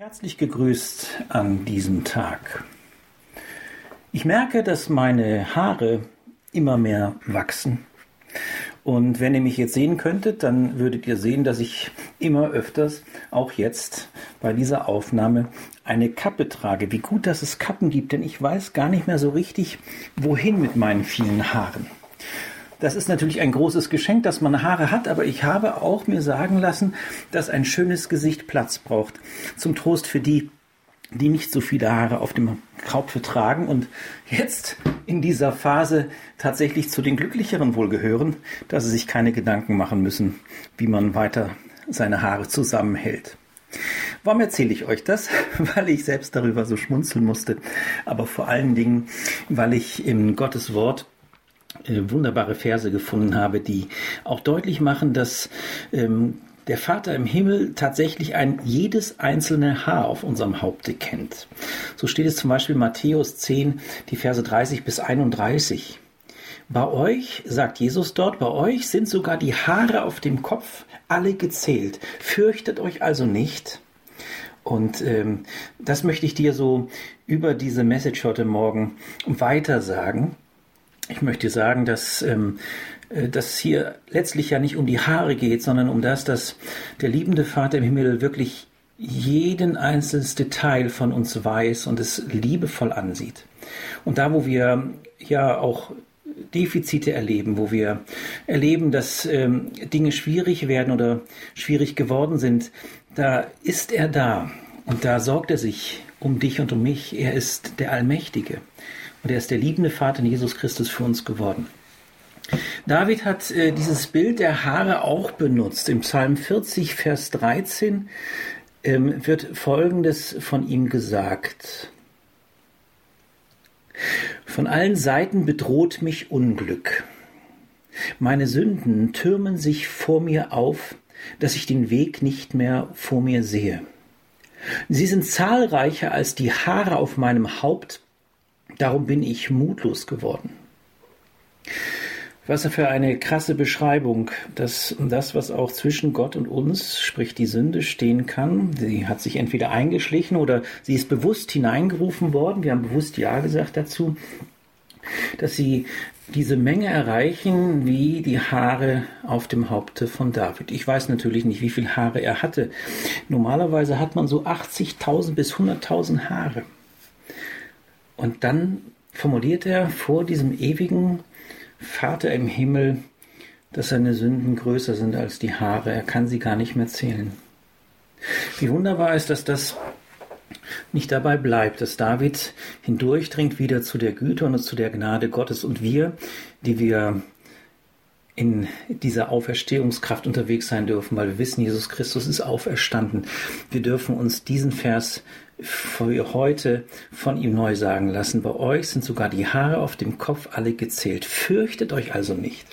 Herzlich gegrüßt an diesem Tag. Ich merke, dass meine Haare immer mehr wachsen. Und wenn ihr mich jetzt sehen könntet, dann würdet ihr sehen, dass ich immer öfters, auch jetzt bei dieser Aufnahme, eine Kappe trage. Wie gut, dass es Kappen gibt, denn ich weiß gar nicht mehr so richtig, wohin mit meinen vielen Haaren. Das ist natürlich ein großes Geschenk, dass man Haare hat, aber ich habe auch mir sagen lassen, dass ein schönes Gesicht Platz braucht. Zum Trost für die, die nicht so viele Haare auf dem Kopf tragen und jetzt in dieser Phase tatsächlich zu den Glücklicheren wohl gehören, dass sie sich keine Gedanken machen müssen, wie man weiter seine Haare zusammenhält. Warum erzähle ich euch das? Weil ich selbst darüber so schmunzeln musste, aber vor allen Dingen, weil ich in Gottes Wort wunderbare Verse gefunden habe, die auch deutlich machen, dass ähm, der Vater im Himmel tatsächlich ein jedes einzelne Haar auf unserem Haupte kennt. So steht es zum Beispiel in Matthäus 10, die Verse 30 bis 31. Bei euch, sagt Jesus dort, bei euch sind sogar die Haare auf dem Kopf alle gezählt. Fürchtet euch also nicht. Und ähm, das möchte ich dir so über diese Message heute Morgen weiter sagen. Ich möchte sagen, dass ähm, äh, dass hier letztlich ja nicht um die Haare geht, sondern um das, dass der liebende Vater im Himmel wirklich jeden einzelnen Detail von uns weiß und es liebevoll ansieht. Und da, wo wir ja auch Defizite erleben, wo wir erleben, dass ähm, Dinge schwierig werden oder schwierig geworden sind, da ist er da und da sorgt er sich um dich und um mich. Er ist der Allmächtige. Und er ist der liebende Vater in Jesus Christus für uns geworden. David hat äh, dieses Bild der Haare auch benutzt. Im Psalm 40, Vers 13 ähm, wird Folgendes von ihm gesagt. Von allen Seiten bedroht mich Unglück. Meine Sünden türmen sich vor mir auf, dass ich den Weg nicht mehr vor mir sehe. Sie sind zahlreicher als die Haare auf meinem Haupt, Darum bin ich mutlos geworden. Was für eine krasse Beschreibung, dass das, was auch zwischen Gott und uns, sprich die Sünde, stehen kann. Sie hat sich entweder eingeschlichen oder sie ist bewusst hineingerufen worden. Wir haben bewusst Ja gesagt dazu, dass sie diese Menge erreichen wie die Haare auf dem Haupte von David. Ich weiß natürlich nicht, wie viele Haare er hatte. Normalerweise hat man so 80.000 bis 100.000 Haare. Und dann formuliert er vor diesem ewigen Vater im Himmel, dass seine Sünden größer sind als die Haare. Er kann sie gar nicht mehr zählen. Wie wunderbar ist, dass das nicht dabei bleibt, dass David hindurchdringt wieder zu der Güte und zu der Gnade Gottes und wir, die wir in dieser Auferstehungskraft unterwegs sein dürfen, weil wir wissen, Jesus Christus ist auferstanden. Wir dürfen uns diesen Vers für heute von ihm neu sagen lassen. Bei euch sind sogar die Haare auf dem Kopf alle gezählt. Fürchtet euch also nicht.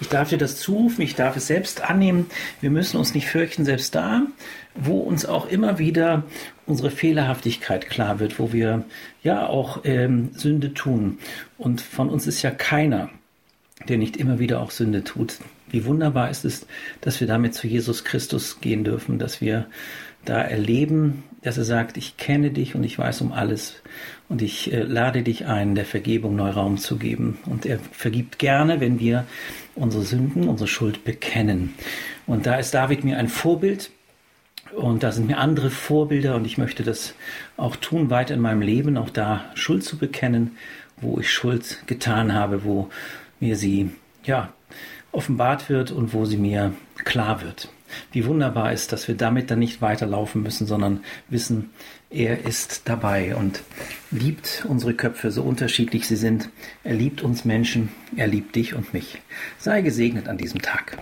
Ich darf dir das zurufen, ich darf es selbst annehmen. Wir müssen uns nicht fürchten, selbst da, wo uns auch immer wieder unsere Fehlerhaftigkeit klar wird, wo wir ja auch ähm, Sünde tun. Und von uns ist ja keiner, der nicht immer wieder auch Sünde tut. Wie wunderbar ist es, dass wir damit zu Jesus Christus gehen dürfen, dass wir da erleben, dass er sagt, ich kenne dich und ich weiß um alles und ich äh, lade dich ein, der Vergebung neu Raum zu geben. Und er vergibt gerne, wenn wir unsere Sünden, unsere Schuld bekennen. Und da ist David mir ein Vorbild. Und da sind mir andere Vorbilder und ich möchte das auch tun, weiter in meinem Leben, auch da Schuld zu bekennen, wo ich Schuld getan habe, wo mir sie, ja, offenbart wird und wo sie mir klar wird. Wie wunderbar ist, dass wir damit dann nicht weiterlaufen müssen, sondern wissen, er ist dabei und liebt unsere Köpfe, so unterschiedlich sie sind. Er liebt uns Menschen, er liebt dich und mich. Sei gesegnet an diesem Tag.